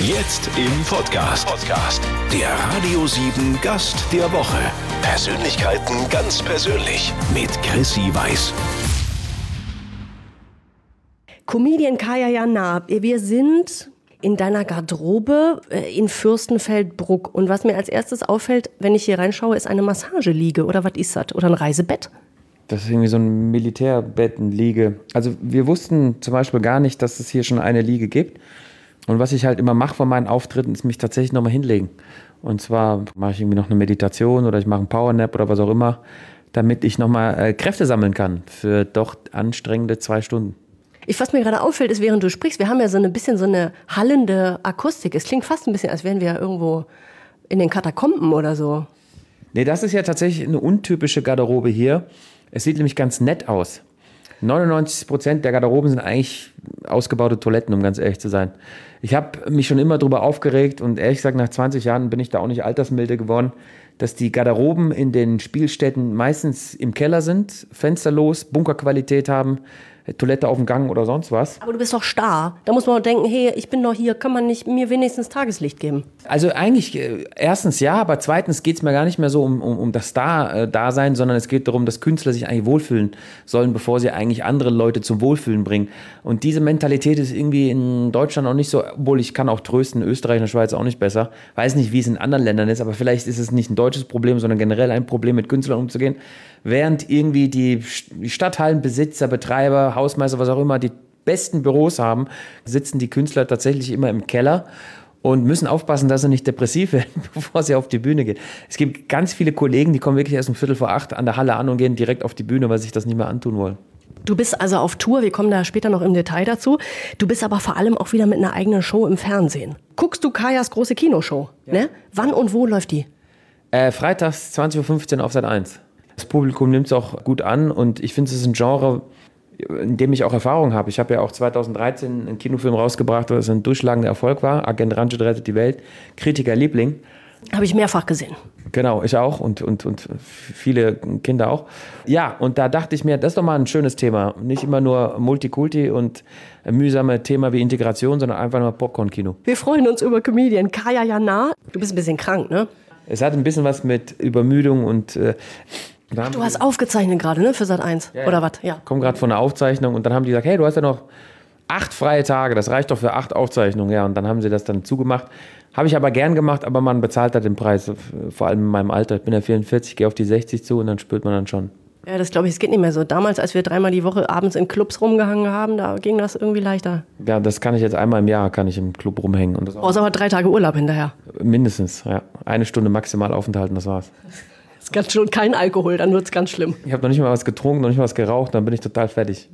Jetzt im Podcast. Podcast. Der Radio 7 Gast der Woche. Persönlichkeiten ganz persönlich mit Chrissy Weiß. Comedian Kaya Jana, wir sind in deiner Garderobe äh, in Fürstenfeldbruck. Und was mir als erstes auffällt, wenn ich hier reinschaue, ist eine Massageliege. Oder was ist das? Oder ein Reisebett? Das ist irgendwie so ein Militärbettenliege. Also wir wussten zum Beispiel gar nicht, dass es hier schon eine Liege gibt. Und was ich halt immer mache vor meinen Auftritten, ist mich tatsächlich nochmal hinlegen. Und zwar mache ich irgendwie noch eine Meditation oder ich mache einen Powernap oder was auch immer, damit ich nochmal äh, Kräfte sammeln kann für doch anstrengende zwei Stunden. Ich, was mir gerade auffällt, ist, während du sprichst, wir haben ja so ein bisschen so eine hallende Akustik. Es klingt fast ein bisschen, als wären wir irgendwo in den Katakomben oder so. Nee, das ist ja tatsächlich eine untypische Garderobe hier. Es sieht nämlich ganz nett aus. 99 Prozent der Garderoben sind eigentlich ausgebaute Toiletten, um ganz ehrlich zu sein. Ich habe mich schon immer darüber aufgeregt und ehrlich gesagt, nach 20 Jahren bin ich da auch nicht altersmilde geworden, dass die Garderoben in den Spielstätten meistens im Keller sind, fensterlos, Bunkerqualität haben, Toilette auf dem Gang oder sonst was. Aber du bist doch starr. Da muss man auch denken, hey, ich bin doch hier, kann man nicht mir wenigstens Tageslicht geben? Also eigentlich, äh, erstens ja, aber zweitens geht es mir gar nicht mehr so um, um, um das Star-Dasein, sondern es geht darum, dass Künstler sich eigentlich wohlfühlen sollen, bevor sie eigentlich andere Leute zum Wohlfühlen bringen. Und diese Mentalität ist irgendwie in Deutschland auch nicht so, obwohl ich kann auch trösten, Österreich und der Schweiz auch nicht besser. Weiß nicht, wie es in anderen Ländern ist, aber vielleicht ist es nicht ein deutsches Problem, sondern generell ein Problem, mit Künstlern umzugehen. Während irgendwie die Stadthallenbesitzer, Betreiber, Hausmeister, was auch immer, die besten Büros haben, sitzen die Künstler tatsächlich immer im Keller und müssen aufpassen, dass sie nicht depressiv werden, bevor sie auf die Bühne gehen. Es gibt ganz viele Kollegen, die kommen wirklich erst um Viertel vor acht an der Halle an und gehen direkt auf die Bühne, weil sie sich das nicht mehr antun wollen. Du bist also auf Tour, wir kommen da später noch im Detail dazu. Du bist aber vor allem auch wieder mit einer eigenen Show im Fernsehen. Guckst du Kajas große Kinoshow? Ja. Ne? Wann und wo läuft die? Äh, freitags 20.15 Uhr auf Sat 1. Das Publikum nimmt es auch gut an und ich finde, es ist ein Genre, in dem ich auch Erfahrung habe. Ich habe ja auch 2013 einen Kinofilm rausgebracht, das ein durchschlagender Erfolg war. Agent Ranjit rettet die Welt. Kritikerliebling. Habe ich mehrfach gesehen. Genau, ich auch und, und, und viele Kinder auch. Ja, und da dachte ich mir, das ist doch mal ein schönes Thema. Nicht immer nur Multikulti und mühsame Thema wie Integration, sondern einfach nur Popcorn-Kino. Wir freuen uns über Comedian Kaya Jana. Du bist ein bisschen krank, ne? Es hat ein bisschen was mit Übermüdung und äh, du hast aufgezeichnet gerade, ne? Für Sat 1 ja, oder was? Ja. Komm gerade von der Aufzeichnung und dann haben die gesagt, hey, du hast ja noch acht freie Tage, das reicht doch für acht Aufzeichnungen, ja. Und dann haben sie das dann zugemacht. Habe ich aber gern gemacht, aber man bezahlt halt den Preis, vor allem in meinem Alter. Ich bin ja 44, gehe auf die 60 zu und dann spürt man dann schon. Ja, das glaube ich, es geht nicht mehr so. Damals, als wir dreimal die Woche abends in Clubs rumgehangen haben, da ging das irgendwie leichter. Ja, das kann ich jetzt einmal im Jahr, kann ich im Club rumhängen. Und das Brauchst aber drei Tage Urlaub hinterher. Mindestens, ja. Eine Stunde maximal aufenthalten, das war's. Ist ganz schon kein Alkohol, dann wird es ganz schlimm. Ich habe noch nicht mal was getrunken, noch nicht mal was geraucht, dann bin ich total fertig.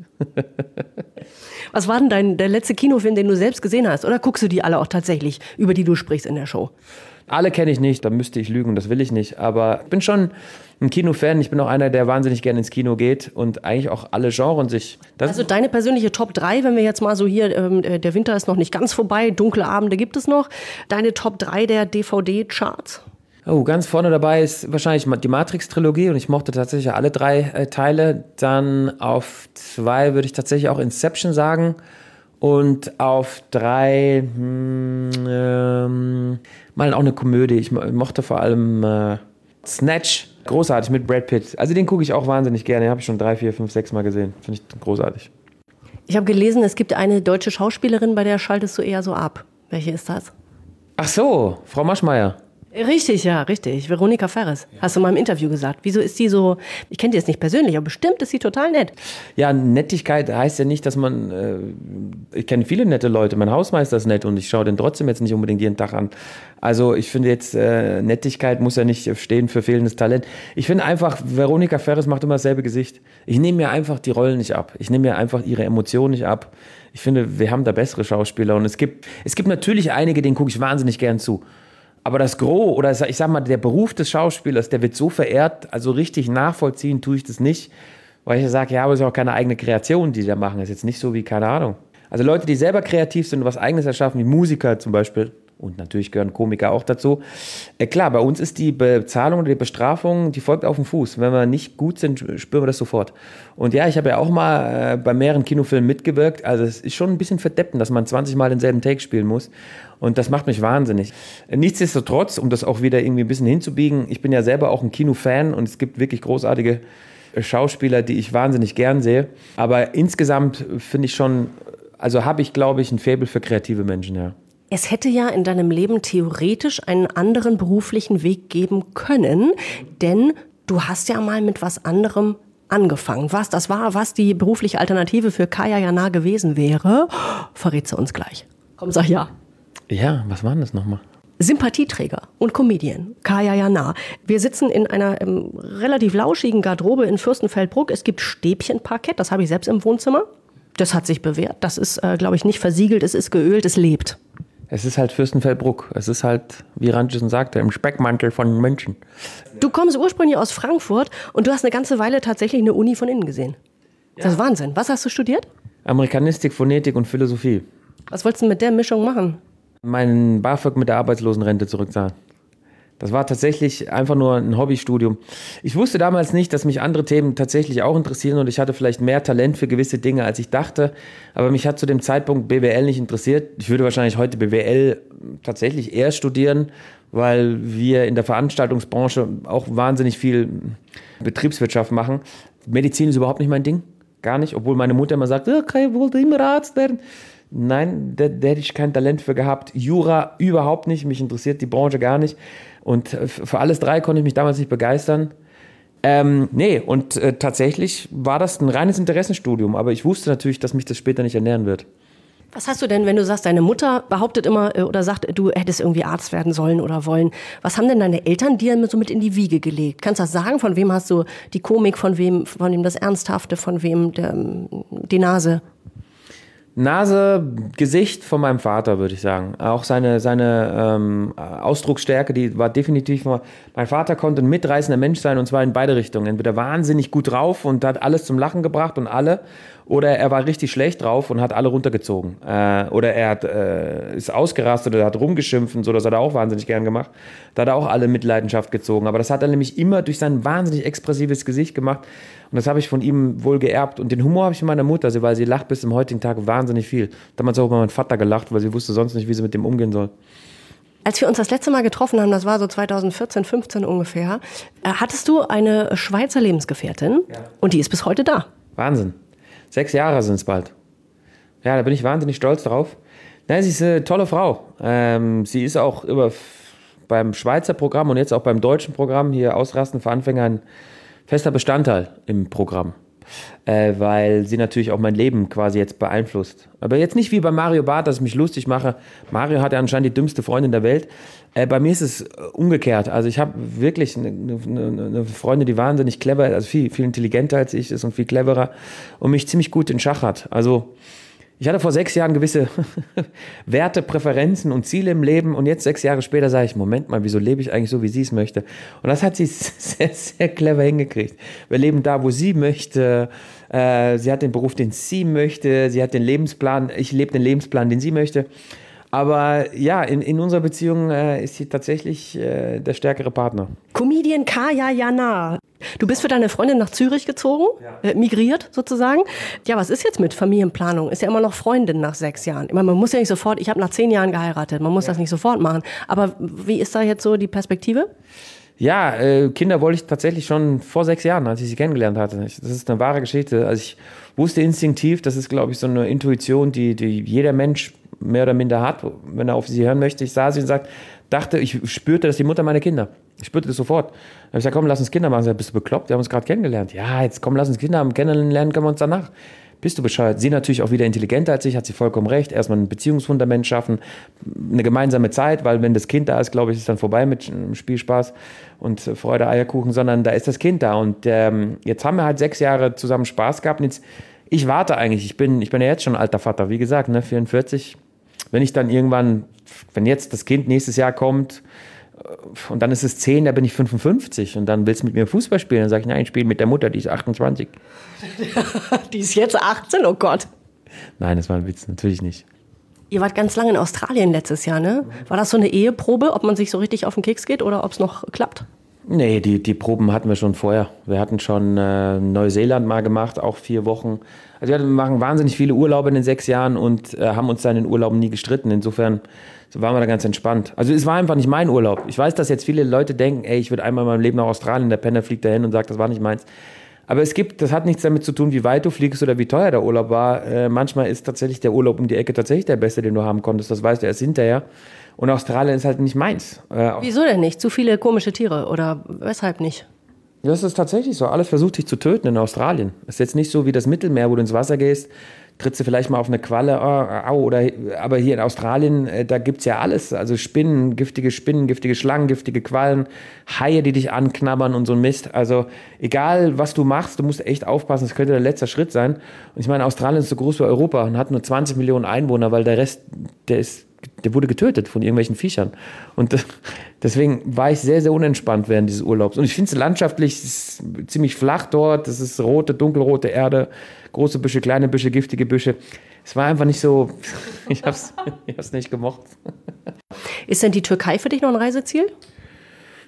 was war denn dein, der letzte Kinofilm, den du selbst gesehen hast? Oder guckst du die alle auch tatsächlich, über die du sprichst in der Show? Alle kenne ich nicht, da müsste ich lügen, das will ich nicht. Aber ich bin schon ein Kinofan. Ich bin auch einer, der wahnsinnig gerne ins Kino geht und eigentlich auch alle Genres sich. also deine persönliche Top 3, wenn wir jetzt mal so hier, ähm, äh, der Winter ist noch nicht ganz vorbei, dunkle Abende gibt es noch. Deine Top 3 der DVD-Charts? Oh, ganz vorne dabei ist wahrscheinlich die Matrix-Trilogie und ich mochte tatsächlich alle drei äh, Teile. Dann auf zwei würde ich tatsächlich auch Inception sagen. Und auf drei, hm, ähm, mal auch eine Komödie. Ich mochte vor allem äh, Snatch, großartig mit Brad Pitt. Also den gucke ich auch wahnsinnig gerne. Den habe ich schon drei, vier, fünf, sechs Mal gesehen. Finde ich großartig. Ich habe gelesen, es gibt eine deutsche Schauspielerin, bei der schaltest du eher so ab. Welche ist das? Ach so, Frau Maschmeyer. Richtig, ja, richtig. Veronika Ferres. Ja. Hast du mal im Interview gesagt. Wieso ist die so, ich kenne die jetzt nicht persönlich, aber bestimmt ist sie total nett. Ja, Nettigkeit heißt ja nicht, dass man, äh, ich kenne viele nette Leute, mein Hausmeister ist nett und ich schaue den trotzdem jetzt nicht unbedingt jeden Tag an. Also ich finde jetzt, äh, Nettigkeit muss ja nicht stehen für fehlendes Talent. Ich finde einfach, Veronika Ferres macht immer dasselbe Gesicht. Ich nehme mir einfach die Rollen nicht ab. Ich nehme mir einfach ihre Emotionen nicht ab. Ich finde, wir haben da bessere Schauspieler und es gibt, es gibt natürlich einige, denen gucke ich wahnsinnig gern zu. Aber das Gros oder ich sag mal, der Beruf des Schauspielers, der wird so verehrt, also richtig nachvollziehen tue ich das nicht, weil ich sage, ja, aber es ist auch keine eigene Kreation, die da machen. Das ist jetzt nicht so wie, keine Ahnung. Also Leute, die selber kreativ sind und was Eigenes erschaffen, wie Musiker zum Beispiel, Und natürlich gehören Komiker auch dazu. Äh, klar, bei uns ist die Bezahlung oder die Bestrafung, die folgt auf den Fuß. Wenn wir nicht gut sind, spüren wir das sofort. Und ja, ich habe ja auch mal äh, bei mehreren Kinofilmen mitgewirkt. Also es ist schon ein bisschen verdeppen, dass man 20 Mal denselben Take spielen muss. Und das macht mich wahnsinnig. Nichtsdestotrotz, um das auch wieder irgendwie ein bisschen hinzubiegen, ich bin ja selber auch ein Kinofan und es gibt wirklich großartige äh, Schauspieler, die ich wahnsinnig gern sehe. Aber insgesamt finde ich schon, also habe ich, glaube ich, ein Faible für kreative Menschen, ja. Es hätte ja in deinem Leben theoretisch einen anderen beruflichen Weg geben können, denn du hast ja mal mit was anderem angefangen. Was das war, was die berufliche Alternative für Kaya Jana gewesen wäre, verrät sie uns gleich. Komm, sag ja. Ja, was waren das nochmal? Sympathieträger und Comedian, Kaya Jana. Wir sitzen in einer ähm, relativ lauschigen Garderobe in Fürstenfeldbruck. Es gibt Stäbchenparkett, das habe ich selbst im Wohnzimmer. Das hat sich bewährt. Das ist, äh, glaube ich, nicht versiegelt, es ist geölt, es lebt. Es ist halt Fürstenfeldbruck. Es ist halt, wie Rantschison sagte, im Speckmantel von München. Du kommst ursprünglich aus Frankfurt und du hast eine ganze Weile tatsächlich eine Uni von innen gesehen. Das ist Wahnsinn. Was hast du studiert? Amerikanistik, Phonetik und Philosophie. Was wolltest du mit der Mischung machen? Meinen BAföG mit der Arbeitslosenrente zurückzahlen. Das war tatsächlich einfach nur ein Hobbystudium. Ich wusste damals nicht, dass mich andere Themen tatsächlich auch interessieren und ich hatte vielleicht mehr Talent für gewisse Dinge, als ich dachte. Aber mich hat zu dem Zeitpunkt BWL nicht interessiert. Ich würde wahrscheinlich heute BWL tatsächlich eher studieren, weil wir in der Veranstaltungsbranche auch wahnsinnig viel Betriebswirtschaft machen. Medizin ist überhaupt nicht mein Ding. Gar nicht, obwohl meine Mutter immer sagt, okay, wollte immer Arzt werden. Nein, da, da hätte ich kein Talent für gehabt. Jura überhaupt nicht, mich interessiert die Branche gar nicht. Und äh, für alles drei konnte ich mich damals nicht begeistern. Ähm, nee, und äh, tatsächlich war das ein reines Interessenstudium, aber ich wusste natürlich, dass mich das später nicht ernähren wird. Was hast du denn, wenn du sagst, deine Mutter behauptet immer äh, oder sagt, du hättest irgendwie Arzt werden sollen oder wollen? Was haben denn deine Eltern dir so mit in die Wiege gelegt? Kannst du das sagen? Von wem hast du die Komik, von wem, von wem das Ernsthafte, von wem der, die Nase? Nase, Gesicht von meinem Vater, würde ich sagen. Auch seine, seine ähm, Ausdrucksstärke, die war definitiv. Mein Vater konnte ein mitreißender Mensch sein und zwar in beide Richtungen. Entweder wahnsinnig gut drauf und hat alles zum Lachen gebracht und alle, oder er war richtig schlecht drauf und hat alle runtergezogen. Äh, oder er hat, äh, ist ausgerastet oder hat rumgeschimpft und so, das hat er auch wahnsinnig gern gemacht. Da hat er auch alle mit Leidenschaft gezogen. Aber das hat er nämlich immer durch sein wahnsinnig expressives Gesicht gemacht. Und das habe ich von ihm wohl geerbt. Und den Humor habe ich von meiner Mutter, weil sie lacht bis zum heutigen Tag wahnsinnig viel. Damals auch bei meinem Vater gelacht, weil sie wusste sonst nicht, wie sie mit dem umgehen soll. Als wir uns das letzte Mal getroffen haben, das war so 2014, 15 ungefähr, äh, hattest du eine Schweizer Lebensgefährtin ja. und die ist bis heute da. Wahnsinn. Sechs Jahre sind es bald. Ja, da bin ich wahnsinnig stolz drauf. Nein, sie ist eine tolle Frau. Ähm, sie ist auch über beim Schweizer Programm und jetzt auch beim deutschen Programm hier Ausrasten für Anfänger ein fester Bestandteil im Programm. Äh, weil sie natürlich auch mein Leben quasi jetzt beeinflusst. Aber jetzt nicht wie bei Mario Barth, dass ich mich lustig mache. Mario hat ja anscheinend die dümmste Freundin der Welt. Äh, bei mir ist es umgekehrt. Also ich habe wirklich eine, eine, eine, Freundin, die wahnsinnig clever ist, also viel, viel intelligenter als ich ist und viel cleverer und mich ziemlich gut in Schach hat. Also ich hatte vor sechs Jahren gewisse Werte, Präferenzen und Ziele im Leben und jetzt sechs Jahre später sage ich, Moment mal, wieso lebe ich eigentlich so, wie sie es möchte? Und das hat sie sehr, sehr clever hingekriegt. Wir leben da, wo sie möchte. Äh, sie hat den Beruf, den sie möchte. Sie hat den Lebensplan, ich lebe den Lebensplan, den sie möchte. Aber ja, in, in unserer Beziehung äh, ist sie tatsächlich äh, der stärkere Partner. Comedian Kaya Jana. Du bist für deine Freundin nach Zürich gezogen, ja. äh, migriert sozusagen. Ja, was ist jetzt mit Familienplanung? Ist ja immer noch Freundin nach sechs Jahren. Ich meine, man muss ja nicht sofort, ich habe nach zehn Jahren geheiratet, man muss ja. das nicht sofort machen. Aber wie ist da jetzt so die Perspektive? Ja, äh, Kinder wollte ich tatsächlich schon vor sechs Jahren, als ich sie kennengelernt hatte. Das ist eine wahre Geschichte. Also ich wusste instinktiv, das ist, glaube ich, so eine Intuition, die, die jeder Mensch mehr oder minder hat, wenn er auf sie hören möchte. Ich sah sie und sagte, dachte, ich spürte, dass die Mutter meine Kinder. Ich spürte das sofort. Da habe ich gesagt, komm, lass uns Kinder machen. Ich sag, bist du bekloppt? Wir haben uns gerade kennengelernt. Ja, jetzt komm, lass uns Kinder haben. Kennenlernen können wir uns danach. Bist du bescheuert? Sie natürlich auch wieder intelligenter als ich, hat sie vollkommen recht. Erstmal ein Beziehungsfundament schaffen, eine gemeinsame Zeit, weil wenn das Kind da ist, glaube ich, ist dann vorbei mit Spielspaß und Freude, Eierkuchen, sondern da ist das Kind da. Und ähm, jetzt haben wir halt sechs Jahre zusammen Spaß gehabt und jetzt, ich warte eigentlich. Ich bin, ich bin ja jetzt schon alter Vater, wie gesagt, ne, 44 wenn ich dann irgendwann, wenn jetzt das Kind nächstes Jahr kommt äh, und dann ist es 10, da bin ich 55 und dann willst du mit mir Fußball spielen, dann sage ich, nein, ich spiele mit der Mutter, die ist 28. die ist jetzt 18, oh Gott. Nein, das war ein Witz, natürlich nicht. Ihr wart ganz lange in Australien letztes Jahr, ne? War das so eine Eheprobe, ob man sich so richtig auf den Keks geht oder ob es noch klappt? Nee, die, die Proben hatten wir schon vorher. Wir hatten schon äh, Neuseeland mal gemacht, auch vier Wochen. Also wir machen wahnsinnig viele Urlaube in den sechs Jahren und äh, haben uns da in den Urlauben nie gestritten. Insofern waren wir da ganz entspannt. Also es war einfach nicht mein Urlaub. Ich weiß, dass jetzt viele Leute denken, ey, ich würde einmal in meinem Leben nach Australien, der Penner fliegt dahin und sagt, das war nicht meins. Aber es gibt, das hat nichts damit zu tun, wie weit du fliegst oder wie teuer der Urlaub war. Äh, manchmal ist tatsächlich der Urlaub um die Ecke tatsächlich der beste, den du haben konntest. Das weißt du erst hinterher. Und Australien ist halt nicht meins. Äh, Wieso denn nicht? Zu viele komische Tiere oder weshalb nicht? Das ist tatsächlich so. Alles versucht dich zu töten in Australien. Das ist jetzt nicht so wie das Mittelmeer, wo du ins Wasser gehst, trittst du vielleicht mal auf eine Qualle, oh, au, oder, aber hier in Australien, äh, da gibt es ja alles. Also Spinnen, giftige Spinnen, giftige Schlangen, giftige Quallen, Haie, die dich anknabbern und so ein Mist. Also egal, was du machst, du musst echt aufpassen, das könnte der letzte Schritt sein. Und ich meine, Australien ist so groß wie Europa und hat nur 20 Millionen Einwohner, weil der Rest, der ist der wurde getötet von irgendwelchen Viechern. Und deswegen war ich sehr, sehr unentspannt während dieses Urlaubs. Und ich finde es landschaftlich ziemlich flach dort. Das ist rote, dunkelrote Erde, große Büsche, kleine Büsche, giftige Büsche. Es war einfach nicht so, ich habe es ich nicht gemocht. Ist denn die Türkei für dich noch ein Reiseziel?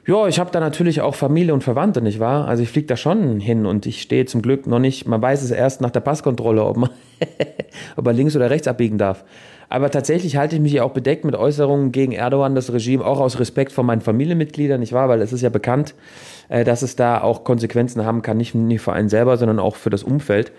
Ja, ich habe da natürlich auch Familie und Verwandte, nicht wahr? Also ich fliege da schon hin und ich stehe zum Glück noch nicht, man weiß es erst nach der Passkontrolle, ob man, ob man links oder rechts abbiegen darf. Aber tatsächlich halte ich mich ja auch bedeckt mit Äußerungen gegen Erdogan, das Regime, auch aus Respekt vor meinen Familienmitgliedern, nicht wahr? Weil es ist ja bekannt, dass es da auch Konsequenzen haben kann, nicht nur für einen selber, sondern auch für das Umfeld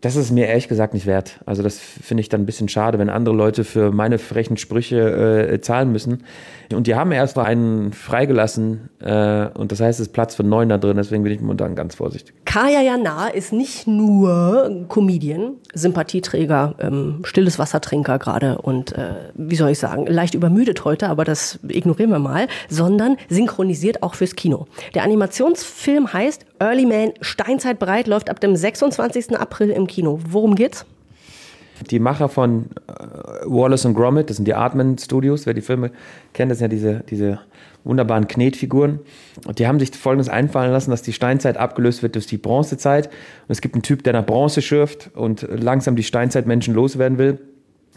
das ist mir ehrlich gesagt nicht wert. Also das finde ich dann ein bisschen schade, wenn andere Leute für meine frechen Sprüche äh, zahlen müssen. Und die haben erst mal einen freigelassen äh, und das heißt, es ist Platz für neun da drin, deswegen bin ich momentan ganz vorsichtig. Kaya Jana ist nicht nur Comedian, Sympathieträger, ähm, stilles Wassertrinker gerade und äh, wie soll ich sagen, leicht übermüdet heute, aber das ignorieren wir mal, sondern synchronisiert auch fürs Kino. Der Animationsfilm heißt Early Man Steinzeit bereit, läuft ab dem 26. April im Kino. Worum geht's? Die Macher von äh, Wallace und Gromit, das sind die Artman Studios, wer die Filme kennt, das sind ja diese, diese wunderbaren Knetfiguren. Und die haben sich Folgendes einfallen lassen, dass die Steinzeit abgelöst wird durch die Bronzezeit. Und es gibt einen Typ, der nach Bronze schürft und langsam die Steinzeitmenschen loswerden will.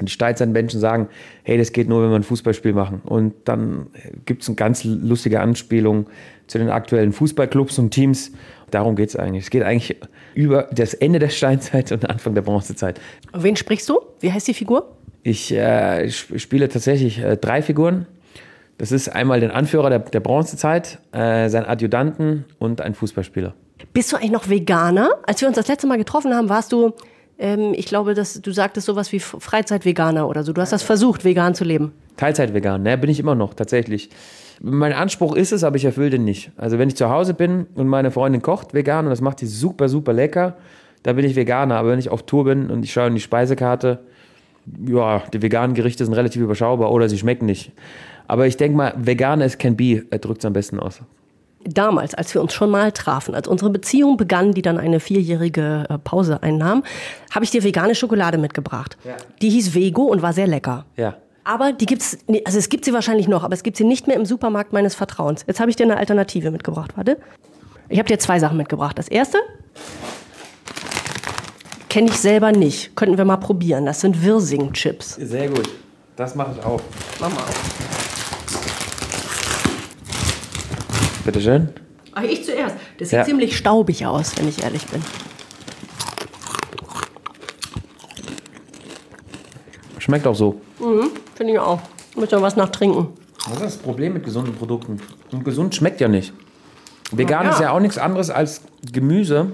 Und die Steinzeitmenschen sagen, hey, das geht nur, wenn wir ein Fußballspiel machen. Und dann gibt es eine ganz lustige Anspielung zu den aktuellen Fußballclubs und Teams. Darum geht es eigentlich. Es geht eigentlich über das Ende der Steinzeit und Anfang der Bronzezeit. Wen sprichst du? Wie heißt die Figur? Ich äh, spiele tatsächlich äh, drei Figuren. Das ist einmal den Anführer der, der Bronzezeit, äh, seinen Adjutanten und ein Fußballspieler. Bist du eigentlich noch Veganer? Als wir uns das letzte Mal getroffen haben, warst du, ähm, ich glaube, dass du sagtest sowas wie Freizeitveganer oder so. Du hast das versucht, vegan zu leben. Teilzeitvegan, ne? Bin ich immer noch, tatsächlich mein Anspruch ist es, aber ich erfülle den nicht. Also wenn ich zu Hause bin und meine Freundin kocht vegan und das macht die super, super lecker, da bin ich Veganer. Aber wenn ich auf Tour bin und ich schaue in die Speisekarte, ja, die veganen Gerichte sind relativ überschaubar oder sie schmecken nicht. Aber ich denke mal, vegan as can be, drückt es am besten aus. Damals, als wir uns schon mal trafen, als unsere Beziehung begann, die dann eine vierjährige äh, Pause einnahm, habe ich dir vegane Schokolade mitgebracht. Ja. Die hieß Vego und war sehr lecker. Ja. Aber die gibt's, also es gibt sie wahrscheinlich noch, aber es gibt sie nicht mehr im Supermarkt meines Vertrauens. Jetzt habe ich dir eine Alternative mitgebracht. Warte. Ich habe dir zwei Sachen mitgebracht. Das erste kenne ich selber nicht. Könnten wir mal probieren. Das sind Wirsing-Chips. Sehr gut. Das mache ich auch. Mach mal. Schön. Ach, ich zuerst. Das sieht ja. ziemlich staubig aus, wenn ich ehrlich bin. Schmeckt auch so. Mhm, finde ich auch. Muss ja was nach trinken. Das ist das Problem mit gesunden Produkten. Und gesund schmeckt ja nicht. Vegan ja. ist ja auch nichts anderes als Gemüse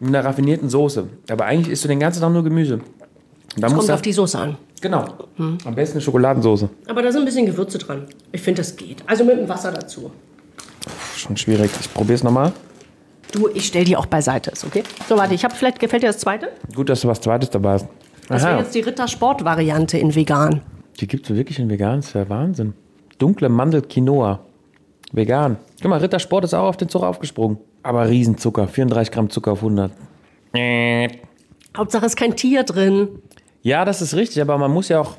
mit einer raffinierten Soße. Aber eigentlich isst du den ganzen Tag nur Gemüse. Da kommt auf die Soße an. Genau. Hm. Am besten eine Schokoladensoße. Aber da sind ein bisschen Gewürze dran. Ich finde, das geht. Also mit dem Wasser dazu. Schon schwierig. Ich probiere es nochmal. Du, ich stell die auch beiseite, ist okay? So, warte, ich habe vielleicht gefällt dir das zweite? Gut, dass du was zweites dabei hast. Das wäre jetzt die Rittersport-Variante in vegan. Die gibt es wirklich in vegan, das wäre Wahnsinn. Dunkle Mandel-Quinoa. Vegan. Guck mal, Rittersport ist auch auf den Zug aufgesprungen. Aber Riesenzucker, 34 Gramm Zucker auf 100. Hauptsache ist kein Tier drin. Ja, das ist richtig, aber man muss ja auch,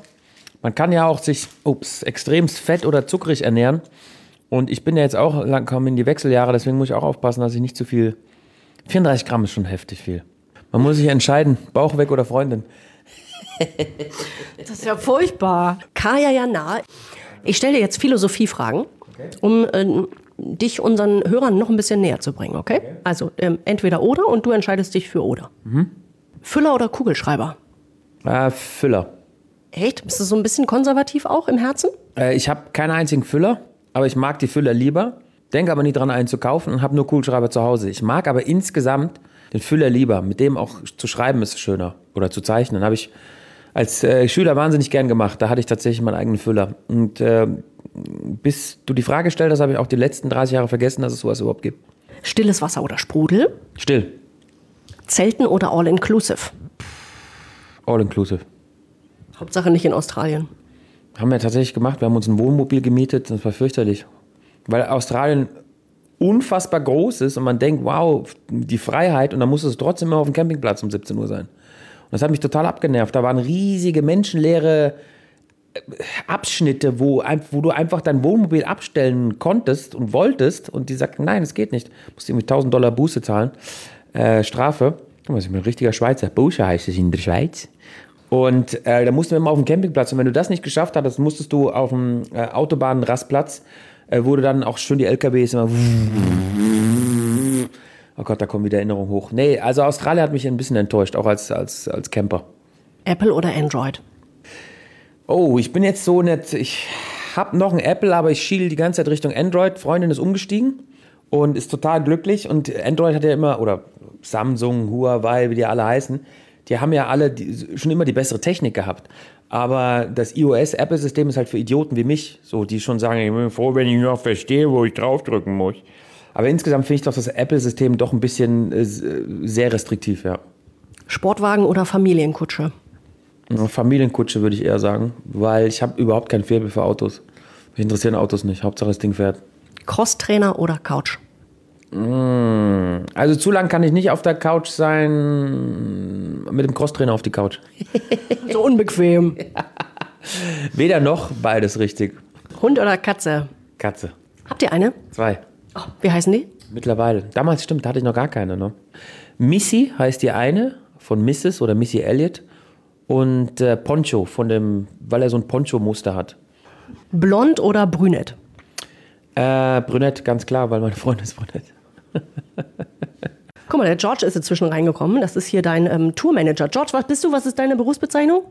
man kann ja auch sich, ups, extremst fett oder zuckrig ernähren. Und ich bin ja jetzt auch langsam in die Wechseljahre, deswegen muss ich auch aufpassen, dass ich nicht zu viel. 34 Gramm ist schon heftig viel. Man muss sich entscheiden, Bauch weg oder Freundin. Das ist ja furchtbar. Kaya Jana, ich stelle dir jetzt Philosophiefragen, um äh, dich unseren Hörern noch ein bisschen näher zu bringen, okay? Also ähm, entweder oder und du entscheidest dich für oder. Füller oder Kugelschreiber? Äh, Füller. Echt? Bist du so ein bisschen konservativ auch im Herzen? Äh, ich habe keinen einzigen Füller, aber ich mag die Füller lieber. Denke aber nie dran, einen zu kaufen und habe nur Kugelschreiber zu Hause. Ich mag aber insgesamt den Füller lieber. Mit dem auch zu schreiben ist schöner oder zu zeichnen. Habe ich als äh, Schüler wahnsinnig gern gemacht. Da hatte ich tatsächlich meinen eigenen Füller. Und äh, bis du die Frage stellst, habe ich auch die letzten 30 Jahre vergessen, dass es sowas überhaupt gibt. Stilles Wasser oder Sprudel? Still. Zelten oder All-Inclusive? All inclusive. Hauptsache nicht in Australien. Haben wir tatsächlich gemacht. Wir haben uns ein Wohnmobil gemietet. Das war fürchterlich. Weil Australien unfassbar groß ist und man denkt, wow, die Freiheit und dann muss es trotzdem immer auf dem Campingplatz um 17 Uhr sein. Und das hat mich total abgenervt. Da waren riesige menschenleere äh, Abschnitte, wo, wo du einfach dein Wohnmobil abstellen konntest und wolltest und die sagten, nein, es geht nicht. Du musst irgendwie 1000 Dollar Buße zahlen, äh, Strafe. Guck mal, ich bin ein richtiger Schweizer. Buße heißt es in der Schweiz. Und äh, da mussten wir immer auf dem Campingplatz. Und wenn du das nicht geschafft hattest, musstest du auf dem äh, Autobahnrastplatz, äh, wo du dann auch schon die LKWs immer. Oh Gott, da kommen wieder Erinnerungen hoch. Nee, also Australien hat mich ein bisschen enttäuscht, auch als, als, als Camper. Apple oder Android? Oh, ich bin jetzt so nett. Ich habe noch ein Apple, aber ich schiele die ganze Zeit Richtung Android. Freundin ist umgestiegen und ist total glücklich. Und Android hat ja immer, oder Samsung, Huawei, wie die alle heißen, die haben ja alle die, schon immer die bessere Technik gehabt. Aber das iOS-Apple-System ist halt für Idioten wie mich, so die schon sagen, ich bin froh, wenn ich noch verstehe, wo ich draufdrücken muss. Aber insgesamt finde ich doch das Apple-System doch ein bisschen äh, sehr restriktiv, ja. Sportwagen oder Familienkutsche? Familienkutsche würde ich eher sagen, weil ich habe überhaupt kein Faible für Autos. Mich interessieren Autos nicht. Hauptsache das Ding fährt. Crosstrainer oder Couch? Also zu lang kann ich nicht auf der Couch sein. Mit dem Crosstrainer auf die Couch. So unbequem. Weder noch, beides richtig. Hund oder Katze? Katze. Habt ihr eine? Zwei. Oh, wie heißen die? Mittlerweile. Damals stimmt, da hatte ich noch gar keine. Ne? Missy heißt die eine von Mrs. oder Missy Elliott. Und äh, Poncho, von dem, weil er so ein Poncho-Muster hat. Blond oder brünett? Äh, Brünett, ganz klar, weil meine Freundin ist Brünett. Guck mal, der George ist inzwischen reingekommen. Das ist hier dein ähm, Tourmanager. George, was bist du? Was ist deine Berufsbezeichnung?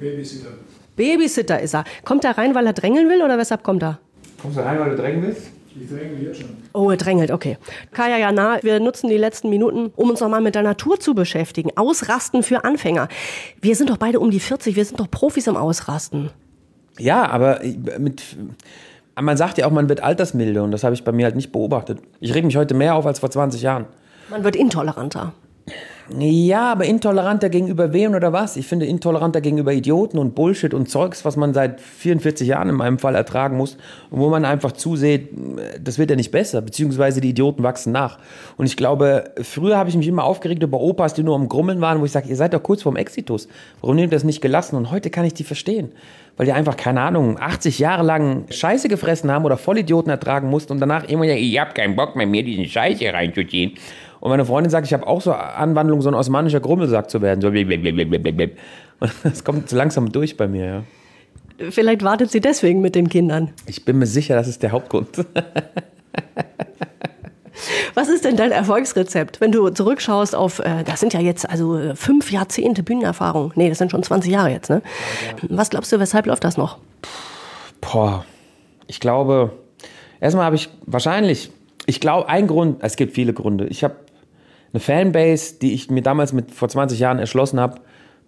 Babysitter. Babysitter ist er. Kommt er rein, weil er drängeln will oder weshalb kommt er? Kommst du rein, weil du drängen willst? Ich dränge jetzt schon. Oh, er drängelt, okay. Kaya Jana, wir nutzen die letzten Minuten, um uns nochmal mit deiner Tour zu beschäftigen. Ausrasten für Anfänger. Wir sind doch beide um die 40, wir sind doch Profis im Ausrasten. Ja, aber mit. Man sagt ja auch, man wird altersmilde und das habe ich bei mir halt nicht beobachtet. Ich reg mich heute mehr auf als vor 20 Jahren. Man wird intoleranter. Ja, aber intoleranter gegenüber wem oder was? Ich finde intoleranter gegenüber Idioten und Bullshit und Zeugs, was man seit 44 Jahren in meinem Fall ertragen muss und wo man einfach zuseht, das wird ja nicht besser, beziehungsweise die Idioten wachsen nach. Und ich glaube, früher habe ich mich immer aufgeregt über Opas, die nur am Grummeln waren, wo ich sage, ihr seid doch kurz vorm Exitus. Warum nehmt ihr das nicht gelassen? Und heute kann ich die verstehen. Weil die einfach, keine Ahnung, 80 Jahre lang Scheiße gefressen haben oder Vollidioten ertragen mussten und danach immer, ich hab keinen Bock mehr, mir diesen Scheiße reinzuziehen. Und meine Freundin sagt, ich habe auch so Anwandlung, so ein osmanischer Grummelsack zu werden. So und das kommt so langsam durch bei mir, ja. Vielleicht wartet sie deswegen mit den Kindern. Ich bin mir sicher, das ist der Hauptgrund. Was ist denn dein Erfolgsrezept, wenn du zurückschaust auf, äh, das sind ja jetzt also äh, fünf Jahrzehnte Bühnenerfahrung. Nee, das sind schon 20 Jahre jetzt, ne? Was glaubst du, weshalb läuft das noch? Boah, ich glaube, erstmal habe ich wahrscheinlich, ich glaube, ein Grund, es gibt viele Gründe. Ich habe eine Fanbase, die ich mir damals mit vor 20 Jahren erschlossen habe,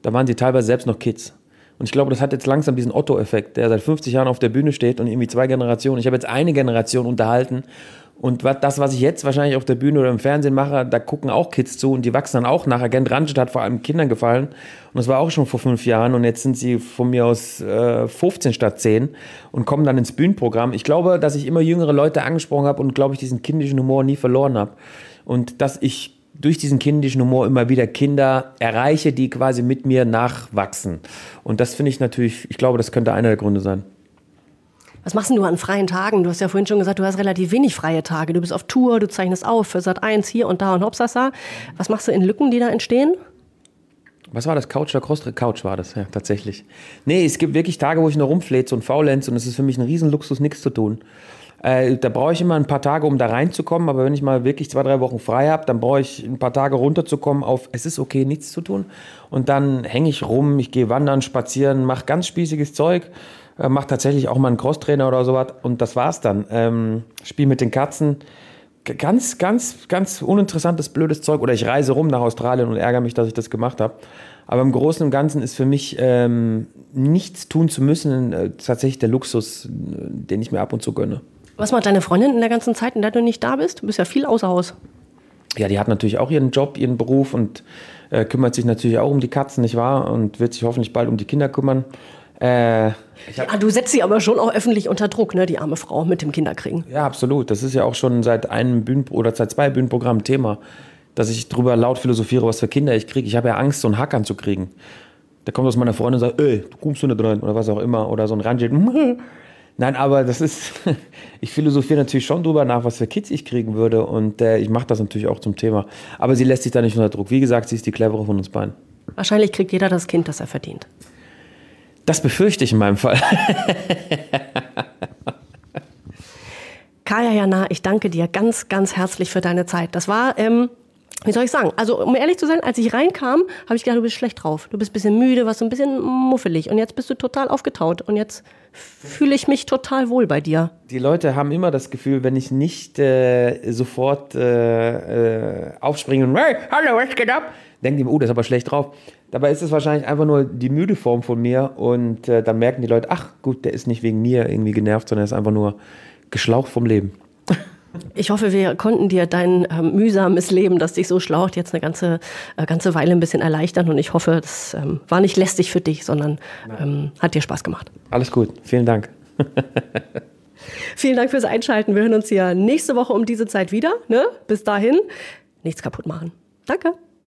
da waren sie teilweise selbst noch Kids. Und ich glaube, das hat jetzt langsam diesen Otto-Effekt, der seit 50 Jahren auf der Bühne steht und irgendwie zwei Generationen. Ich habe jetzt eine Generation unterhalten und das, was ich jetzt wahrscheinlich auf der Bühne oder im Fernsehen mache, da gucken auch Kids zu und die wachsen dann auch nach. Agent Ranjit hat vor allem Kindern gefallen und das war auch schon vor fünf Jahren und jetzt sind sie von mir aus äh, 15 statt 10 und kommen dann ins Bühnenprogramm. Ich glaube, dass ich immer jüngere Leute angesprochen habe und glaube ich diesen kindischen Humor nie verloren habe und dass ich durch diesen kindischen Humor immer wieder Kinder erreiche, die quasi mit mir nachwachsen. Und das finde ich natürlich, ich glaube, das könnte einer der Gründe sein. Was machst denn du an freien Tagen? Du hast ja vorhin schon gesagt, du hast relativ wenig freie Tage. Du bist auf Tour, du zeichnest auf für Sat 1 hier und da und Hopsasa. Was machst du in Lücken, die da entstehen? Was war das? Couch oder Cross? Couch war das, ja, tatsächlich. Nee, es gibt wirklich Tage, wo ich nur rumfläze und faulenz und es ist für mich ein Riesenluxus, nichts zu tun. Äh, da brauche ich immer ein paar Tage, um da reinzukommen, aber wenn ich mal wirklich zwei, drei Wochen frei habe, dann brauche ich ein paar Tage runterzukommen auf, es ist okay, nichts zu tun. Und dann hänge ich rum, ich gehe wandern, spazieren, mache ganz spießiges Zeug, äh, mache tatsächlich auch mal einen Crosstrainer oder sowas und das war's dann. Ähm, Spiel mit den Katzen. Ganz, ganz, ganz uninteressantes, blödes Zeug. Oder ich reise rum nach Australien und ärgere mich, dass ich das gemacht habe. Aber im Großen und Ganzen ist für mich ähm, nichts tun zu müssen äh, tatsächlich der Luxus, äh, den ich mir ab und zu gönne. Was macht deine Freundin in der ganzen Zeit, in der du nicht da bist? Du bist ja viel außer Haus. Ja, die hat natürlich auch ihren Job, ihren Beruf und äh, kümmert sich natürlich auch um die Katzen, nicht wahr? Und wird sich hoffentlich bald um die Kinder kümmern. Äh, Ah, du setzt sie aber schon auch öffentlich unter Druck, ne, die arme Frau mit dem Kinderkriegen. ja, absolut. Das ist ja auch schon seit einem Bühnen oder seit zwei Bühnenprogrammen Thema, dass ich drüber laut philosophiere, was für Kinder ich kriege. Ich habe ja Angst, so einen Hackern zu kriegen. Der kommt aus meiner Freundin und sagt, ey, du kommst du nicht rein oder was auch immer. Oder so ein Ranjit. Nein, aber das ist, ich philosophiere natürlich schon drüber nach, was für Kids ich kriegen würde und äh, ich mache das natürlich auch zum Thema. Aber sie lässt sich da nicht unter Druck. Wie gesagt, sie ist die clevere von uns beiden. Wahrscheinlich kriegt jeder das Kind, das er verdient. Das befürchte ich in meinem Fall. Kaya Jana, ich danke dir ganz, ganz herzlich für deine Zeit. Das war, ähm, wie soll ich sagen? Also, um ehrlich zu sein, als ich reinkam, habe ich gedacht, du bist schlecht drauf. Du bist ein bisschen müde, warst ein bisschen muffelig. Und jetzt bist du total aufgetaut. Und jetzt fühle ich mich total wohl bei dir. Die Leute haben immer das Gefühl, wenn ich nicht äh, sofort äh, äh, aufspringe und hey, hallo, was geht ab? Denken die, oh, das ist aber schlecht drauf. Dabei ist es wahrscheinlich einfach nur die müde Form von mir und äh, dann merken die Leute, ach gut, der ist nicht wegen mir irgendwie genervt, sondern er ist einfach nur geschlaucht vom Leben. Ich hoffe, wir konnten dir dein ähm, mühsames Leben, das dich so schlaucht, jetzt eine ganze, äh, ganze Weile ein bisschen erleichtern. Und ich hoffe, das ähm, war nicht lästig für dich, sondern ähm, hat dir Spaß gemacht. Alles gut, vielen Dank. Vielen Dank fürs Einschalten. Wir hören uns hier nächste Woche um diese Zeit wieder. Ne? Bis dahin, nichts kaputt machen. Danke.